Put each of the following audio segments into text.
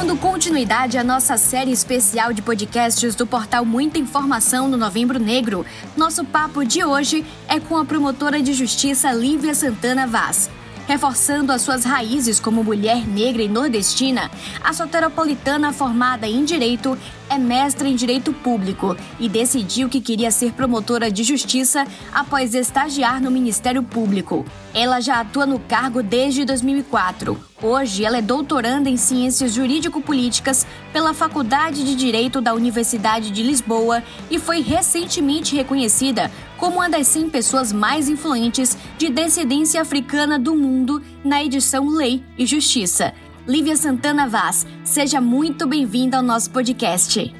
Dando continuidade à nossa série especial de podcasts do portal Muita Informação no Novembro Negro, nosso papo de hoje é com a promotora de justiça Lívia Santana Vaz. Reforçando as suas raízes como mulher negra e nordestina, a soteropolitana formada em Direito é mestra em Direito Público e decidiu que queria ser promotora de justiça após estagiar no Ministério Público. Ela já atua no cargo desde 2004. Hoje, ela é doutoranda em Ciências Jurídico-Políticas pela Faculdade de Direito da Universidade de Lisboa e foi recentemente reconhecida como uma das 100 pessoas mais influentes de descendência africana do mundo na edição Lei e Justiça. Lívia Santana Vaz, seja muito bem-vinda ao nosso podcast.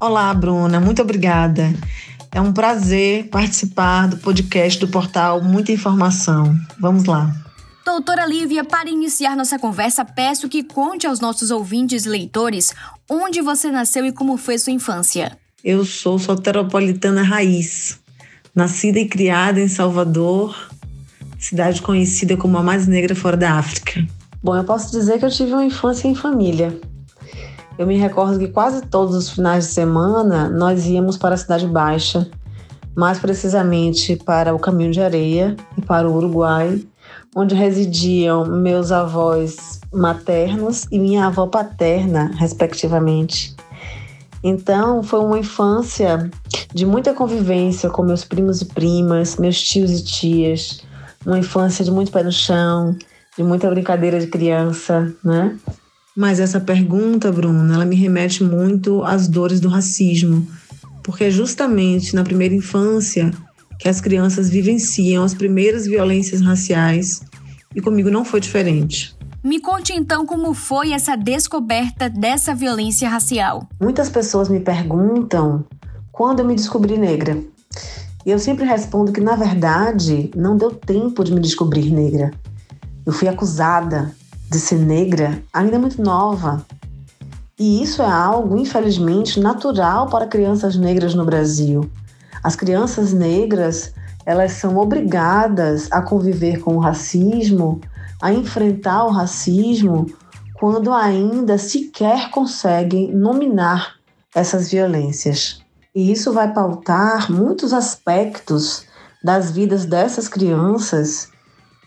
Olá, Bruna, muito obrigada. É um prazer participar do podcast do portal Muita Informação. Vamos lá. Doutora Lívia, para iniciar nossa conversa, peço que conte aos nossos ouvintes e leitores onde você nasceu e como foi sua infância. Eu sou soteropolitana raiz, nascida e criada em Salvador, cidade conhecida como a mais negra fora da África. Bom, eu posso dizer que eu tive uma infância em família. Eu me recordo que quase todos os finais de semana nós íamos para a Cidade Baixa, mais precisamente para o Caminho de Areia e para o Uruguai, onde residiam meus avós maternos e minha avó paterna, respectivamente. Então, foi uma infância de muita convivência com meus primos e primas, meus tios e tias, uma infância de muito pé no chão, de muita brincadeira de criança, né? Mas essa pergunta, Bruna, ela me remete muito às dores do racismo, porque é justamente na primeira infância que as crianças vivenciam as primeiras violências raciais e comigo não foi diferente. Me conte então como foi essa descoberta dessa violência racial. Muitas pessoas me perguntam quando eu me descobri negra. E eu sempre respondo que, na verdade, não deu tempo de me descobrir negra. Eu fui acusada de ser negra ainda muito nova. E isso é algo, infelizmente, natural para crianças negras no Brasil. As crianças negras, elas são obrigadas a conviver com o racismo a enfrentar o racismo quando ainda sequer conseguem nominar essas violências. E isso vai pautar muitos aspectos das vidas dessas crianças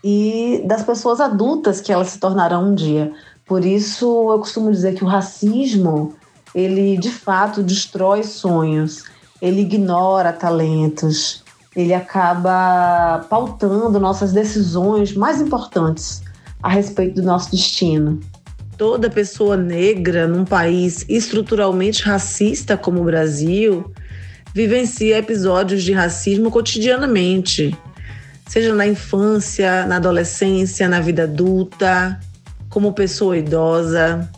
e das pessoas adultas que elas se tornarão um dia. Por isso eu costumo dizer que o racismo, ele de fato destrói sonhos, ele ignora talentos, ele acaba pautando nossas decisões mais importantes a respeito do nosso destino. Toda pessoa negra num país estruturalmente racista como o Brasil vivencia episódios de racismo cotidianamente, seja na infância, na adolescência, na vida adulta, como pessoa idosa.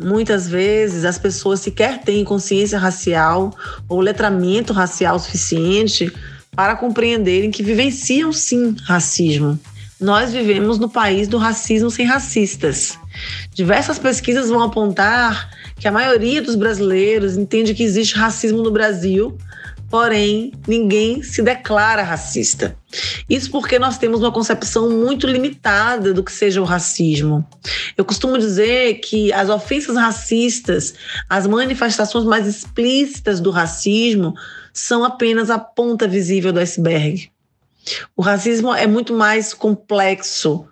Muitas vezes as pessoas sequer têm consciência racial ou letramento racial suficiente para compreenderem que vivenciam sim racismo nós vivemos no país do racismo sem racistas. Diversas pesquisas vão apontar que a maioria dos brasileiros entende que existe racismo no Brasil, porém ninguém se declara racista. Isso porque nós temos uma concepção muito limitada do que seja o racismo. Eu costumo dizer que as ofensas racistas, as manifestações mais explícitas do racismo, são apenas a ponta visível do iceberg. O racismo é muito mais complexo.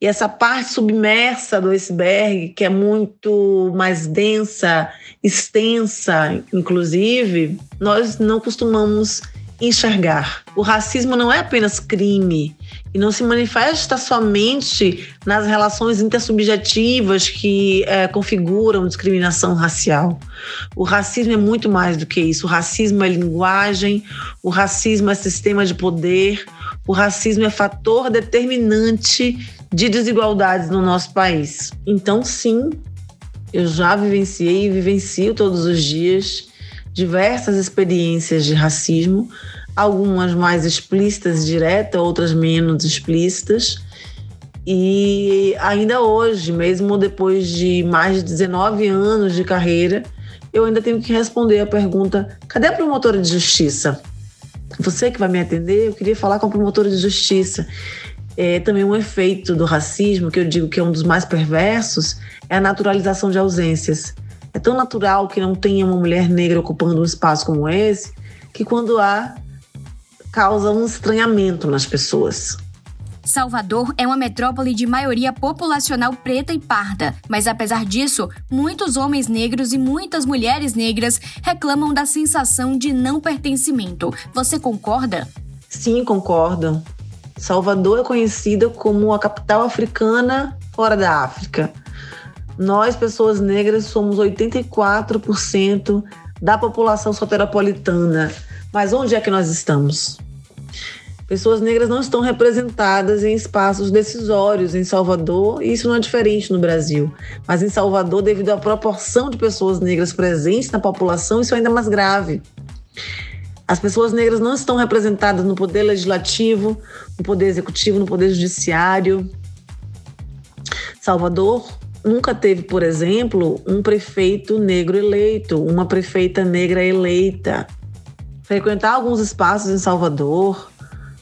E essa parte submersa do iceberg, que é muito mais densa, extensa, inclusive, nós não costumamos enxergar. O racismo não é apenas crime e não se manifesta somente nas relações intersubjetivas que é, configuram discriminação racial. O racismo é muito mais do que isso. O racismo é linguagem, o racismo é sistema de poder, o racismo é fator determinante de desigualdades no nosso país. Então, sim, eu já vivenciei e vivencio todos os dias diversas experiências de racismo, algumas mais explícitas, diretas, outras menos explícitas. E ainda hoje, mesmo depois de mais de 19 anos de carreira, eu ainda tenho que responder a pergunta: cadê a promotora de justiça? Você que vai me atender, eu queria falar com a promotora de justiça. é, também um efeito do racismo, que eu digo que é um dos mais perversos, é a naturalização de ausências. É tão natural que não tenha uma mulher negra ocupando um espaço como esse, que quando há, causa um estranhamento nas pessoas. Salvador é uma metrópole de maioria populacional preta e parda, mas apesar disso, muitos homens negros e muitas mulheres negras reclamam da sensação de não pertencimento. Você concorda? Sim, concordo. Salvador é conhecida como a capital africana fora da África. Nós, pessoas negras, somos 84% da população soteropolitana. Mas onde é que nós estamos? Pessoas negras não estão representadas em espaços decisórios em Salvador, e isso não é diferente no Brasil. Mas em Salvador, devido à proporção de pessoas negras presentes na população, isso é ainda mais grave. As pessoas negras não estão representadas no poder legislativo, no poder executivo, no poder judiciário. Salvador nunca teve, por exemplo, um prefeito negro eleito, uma prefeita negra eleita. Frequentar alguns espaços em Salvador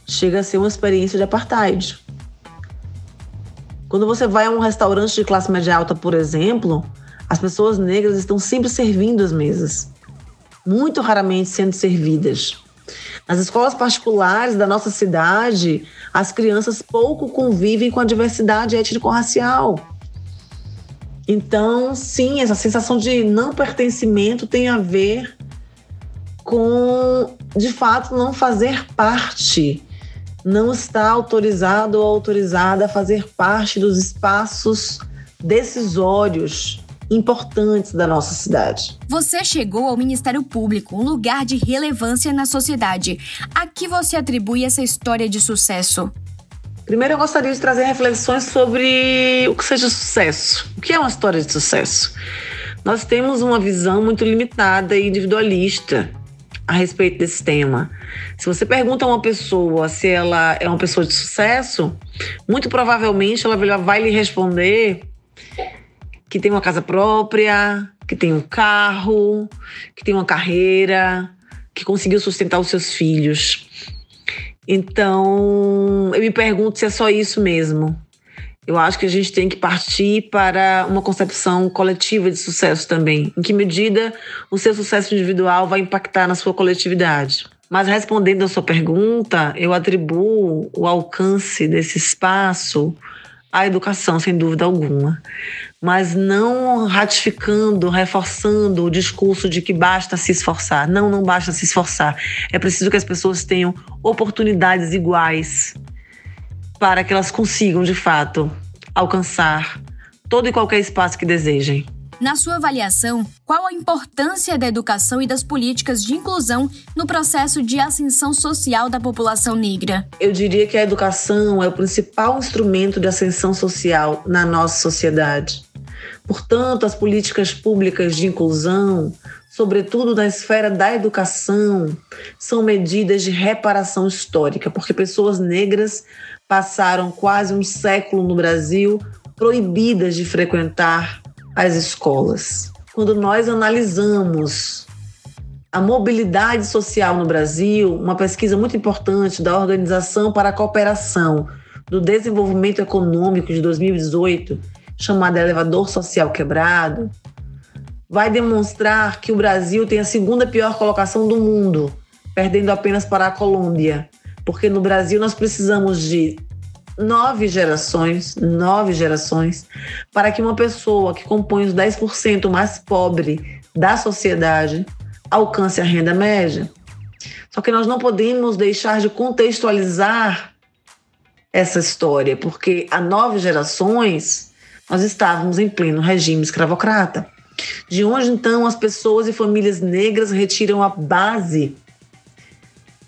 chega a ser uma experiência de apartheid. Quando você vai a um restaurante de classe média alta, por exemplo, as pessoas negras estão sempre servindo as mesas, muito raramente sendo servidas. Nas escolas particulares da nossa cidade, as crianças pouco convivem com a diversidade étnico-racial. Então, sim, essa sensação de não pertencimento tem a ver com, de fato, não fazer parte, não estar autorizado ou autorizada a fazer parte dos espaços decisórios importantes da nossa cidade. Você chegou ao Ministério Público, um lugar de relevância na sociedade. A que você atribui essa história de sucesso? Primeiro, eu gostaria de trazer reflexões sobre o que seja sucesso. O que é uma história de sucesso? Nós temos uma visão muito limitada e individualista a respeito desse tema. Se você pergunta a uma pessoa se ela é uma pessoa de sucesso, muito provavelmente ela vai lhe responder que tem uma casa própria, que tem um carro, que tem uma carreira, que conseguiu sustentar os seus filhos. Então, eu me pergunto se é só isso mesmo. Eu acho que a gente tem que partir para uma concepção coletiva de sucesso também. Em que medida o seu sucesso individual vai impactar na sua coletividade? Mas respondendo a sua pergunta, eu atribuo o alcance desse espaço à educação, sem dúvida alguma. Mas não ratificando, reforçando o discurso de que basta se esforçar. Não, não basta se esforçar. É preciso que as pessoas tenham oportunidades iguais para que elas consigam, de fato, alcançar todo e qualquer espaço que desejem. Na sua avaliação, qual a importância da educação e das políticas de inclusão no processo de ascensão social da população negra? Eu diria que a educação é o principal instrumento de ascensão social na nossa sociedade. Portanto, as políticas públicas de inclusão, sobretudo na esfera da educação, são medidas de reparação histórica, porque pessoas negras passaram quase um século no Brasil proibidas de frequentar as escolas. Quando nós analisamos a mobilidade social no Brasil, uma pesquisa muito importante da Organização para a Cooperação do Desenvolvimento Econômico de 2018, chamada Elevador Social Quebrado, vai demonstrar que o Brasil tem a segunda pior colocação do mundo, perdendo apenas para a Colômbia. Porque no Brasil nós precisamos de nove gerações, nove gerações, para que uma pessoa que compõe os 10% mais pobre da sociedade alcance a renda média. Só que nós não podemos deixar de contextualizar essa história, porque há nove gerações nós estávamos em pleno regime escravocrata. De onde então as pessoas e famílias negras retiram a base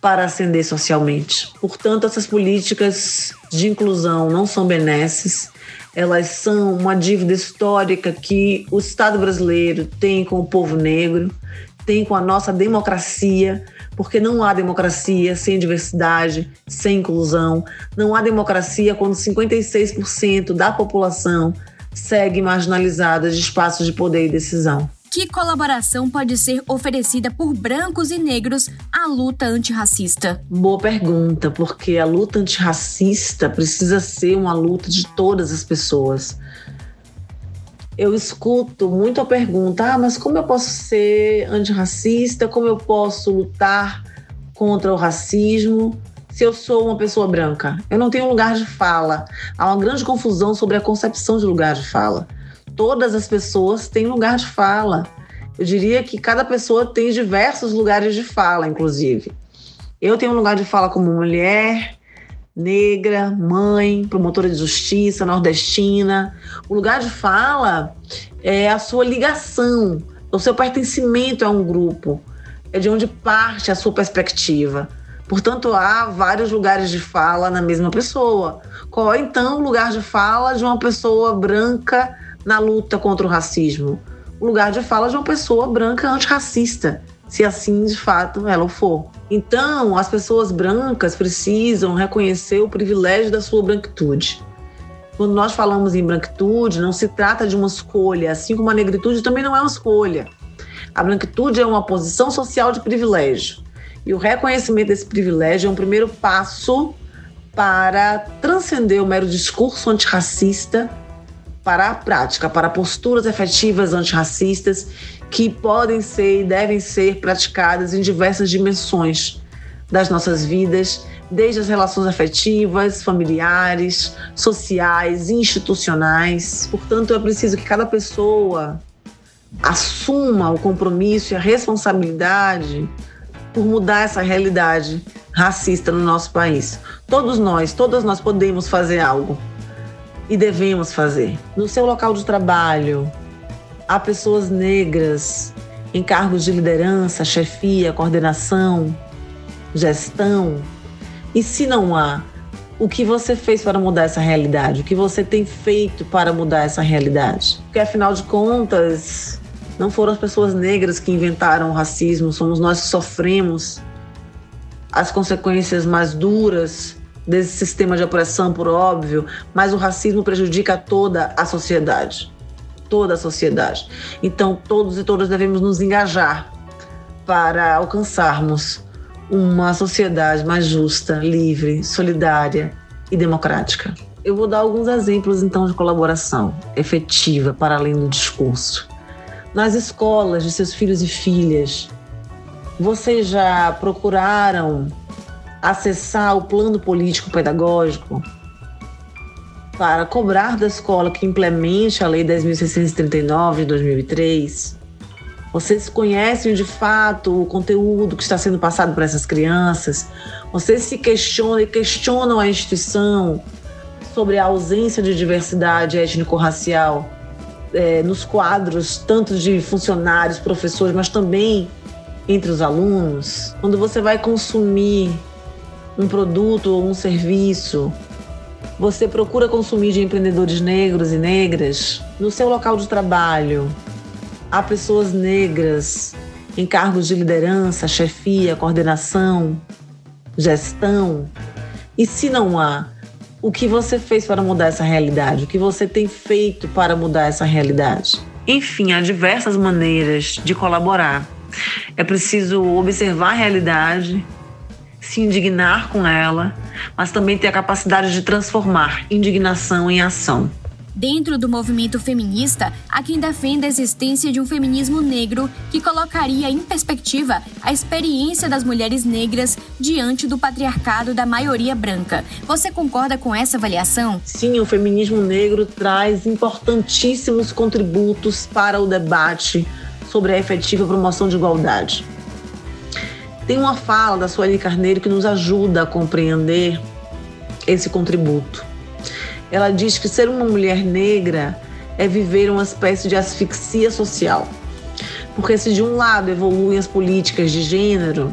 para ascender socialmente. Portanto, essas políticas de inclusão não são benesses, elas são uma dívida histórica que o Estado brasileiro tem com o povo negro, tem com a nossa democracia, porque não há democracia sem diversidade, sem inclusão, não há democracia quando 56% da população segue marginalizada de espaços de poder e decisão que colaboração pode ser oferecida por brancos e negros à luta antirracista? Boa pergunta, porque a luta antirracista precisa ser uma luta de todas as pessoas. Eu escuto muito a pergunta: ah, mas como eu posso ser antirracista? Como eu posso lutar contra o racismo? Se eu sou uma pessoa branca? Eu não tenho lugar de fala. Há uma grande confusão sobre a concepção de lugar de fala todas as pessoas têm lugar de fala. Eu diria que cada pessoa tem diversos lugares de fala, inclusive. Eu tenho um lugar de fala como mulher, negra, mãe, promotora de justiça, nordestina. O lugar de fala é a sua ligação, o seu pertencimento a um grupo, é de onde parte a sua perspectiva. Portanto, há vários lugares de fala na mesma pessoa. Qual é então o lugar de fala de uma pessoa branca na luta contra o racismo. O lugar de fala de uma pessoa branca antirracista, se assim de fato ela for. Então, as pessoas brancas precisam reconhecer o privilégio da sua branquitude. Quando nós falamos em branquitude, não se trata de uma escolha, assim como a negritude também não é uma escolha. A branquitude é uma posição social de privilégio. E o reconhecimento desse privilégio é um primeiro passo para transcender o mero discurso antirracista para a prática, para posturas efetivas antirracistas que podem ser e devem ser praticadas em diversas dimensões das nossas vidas, desde as relações afetivas, familiares, sociais, institucionais. Portanto, é preciso que cada pessoa assuma o compromisso e a responsabilidade por mudar essa realidade racista no nosso país. Todos nós, todas nós podemos fazer algo e devemos fazer. No seu local de trabalho, há pessoas negras em cargos de liderança, chefia, coordenação, gestão. E se não há, o que você fez para mudar essa realidade? O que você tem feito para mudar essa realidade? Porque afinal de contas, não foram as pessoas negras que inventaram o racismo, somos nós que sofremos as consequências mais duras desse sistema de opressão, por óbvio, mas o racismo prejudica toda a sociedade. Toda a sociedade. Então, todos e todas devemos nos engajar para alcançarmos uma sociedade mais justa, livre, solidária e democrática. Eu vou dar alguns exemplos então de colaboração efetiva para além do discurso. Nas escolas de seus filhos e filhas, vocês já procuraram acessar o plano político pedagógico para cobrar da escola que implemente a Lei 10.639 de 2003? Vocês conhecem de fato o conteúdo que está sendo passado para essas crianças? Vocês se questionam e questionam a instituição sobre a ausência de diversidade étnico-racial é, nos quadros, tanto de funcionários, professores, mas também entre os alunos? Quando você vai consumir um produto ou um serviço, você procura consumir de empreendedores negros e negras no seu local de trabalho. Há pessoas negras em cargos de liderança, chefia, coordenação, gestão. E se não há, o que você fez para mudar essa realidade? O que você tem feito para mudar essa realidade? Enfim, há diversas maneiras de colaborar. É preciso observar a realidade, se indignar com ela, mas também ter a capacidade de transformar indignação em ação. Dentro do movimento feminista, há quem defenda a existência de um feminismo negro que colocaria em perspectiva a experiência das mulheres negras diante do patriarcado da maioria branca. Você concorda com essa avaliação? Sim, o feminismo negro traz importantíssimos contributos para o debate sobre a efetiva promoção de igualdade. Tem uma fala da Sueli Carneiro que nos ajuda a compreender esse contributo. Ela diz que ser uma mulher negra é viver uma espécie de asfixia social. Porque se de um lado evoluem as políticas de gênero,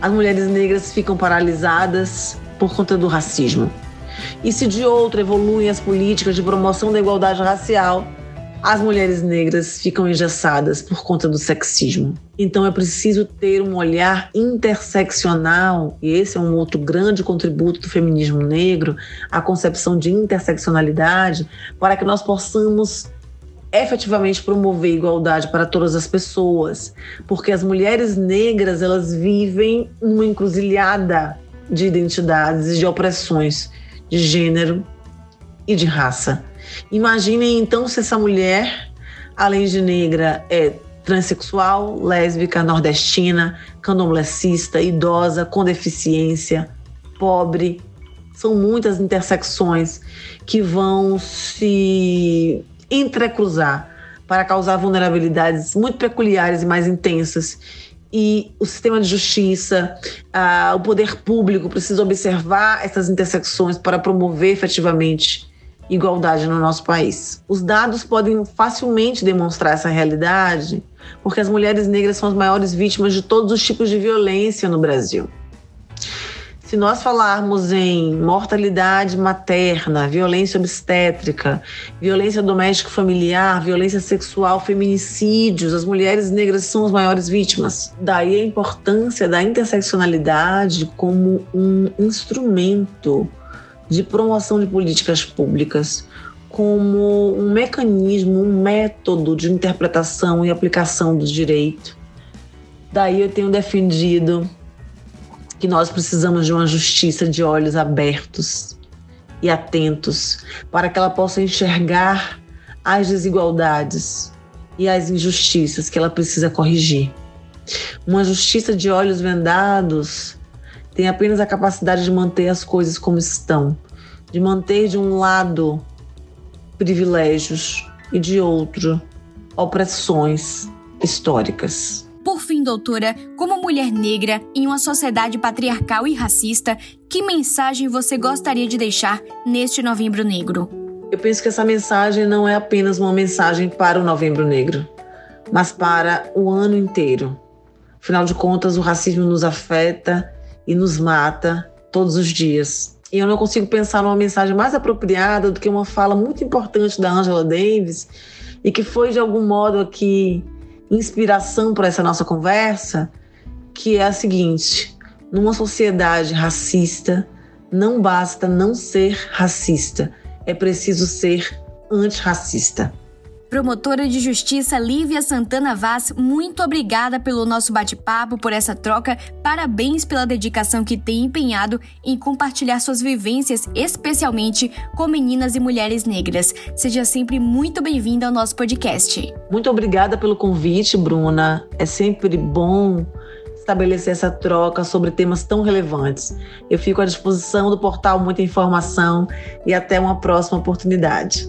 as mulheres negras ficam paralisadas por conta do racismo. E se de outro evoluem as políticas de promoção da igualdade racial, as mulheres negras ficam engessadas por conta do sexismo. Então é preciso ter um olhar interseccional, e esse é um outro grande contributo do feminismo negro, a concepção de interseccionalidade, para que nós possamos efetivamente promover igualdade para todas as pessoas, porque as mulheres negras elas vivem uma encruzilhada de identidades e de opressões de gênero e de raça. Imaginem então se essa mulher, além de negra, é transexual, lésbica, nordestina, candomblessista, idosa, com deficiência, pobre. São muitas intersecções que vão se entrecruzar para causar vulnerabilidades muito peculiares e mais intensas. E o sistema de justiça, o poder público precisa observar essas intersecções para promover efetivamente igualdade no nosso país. Os dados podem facilmente demonstrar essa realidade, porque as mulheres negras são as maiores vítimas de todos os tipos de violência no Brasil. Se nós falarmos em mortalidade materna, violência obstétrica, violência doméstica familiar, violência sexual, feminicídios, as mulheres negras são as maiores vítimas. Daí a importância da interseccionalidade como um instrumento de promoção de políticas públicas, como um mecanismo, um método de interpretação e aplicação do direito. Daí eu tenho defendido que nós precisamos de uma justiça de olhos abertos e atentos para que ela possa enxergar as desigualdades e as injustiças que ela precisa corrigir. Uma justiça de olhos vendados tem apenas a capacidade de manter as coisas como estão, de manter de um lado privilégios e de outro opressões históricas. Por fim, doutora, como mulher negra em uma sociedade patriarcal e racista, que mensagem você gostaria de deixar neste Novembro Negro? Eu penso que essa mensagem não é apenas uma mensagem para o Novembro Negro, mas para o ano inteiro. Afinal de contas, o racismo nos afeta e nos mata todos os dias. E eu não consigo pensar numa mensagem mais apropriada do que uma fala muito importante da Angela Davis e que foi de algum modo aqui inspiração para essa nossa conversa, que é a seguinte: numa sociedade racista, não basta não ser racista, é preciso ser antirracista. Promotora de Justiça Lívia Santana Vaz, muito obrigada pelo nosso bate-papo, por essa troca. Parabéns pela dedicação que tem empenhado em compartilhar suas vivências, especialmente com meninas e mulheres negras. Seja sempre muito bem-vinda ao nosso podcast. Muito obrigada pelo convite, Bruna. É sempre bom estabelecer essa troca sobre temas tão relevantes. Eu fico à disposição do portal Muita Informação e até uma próxima oportunidade.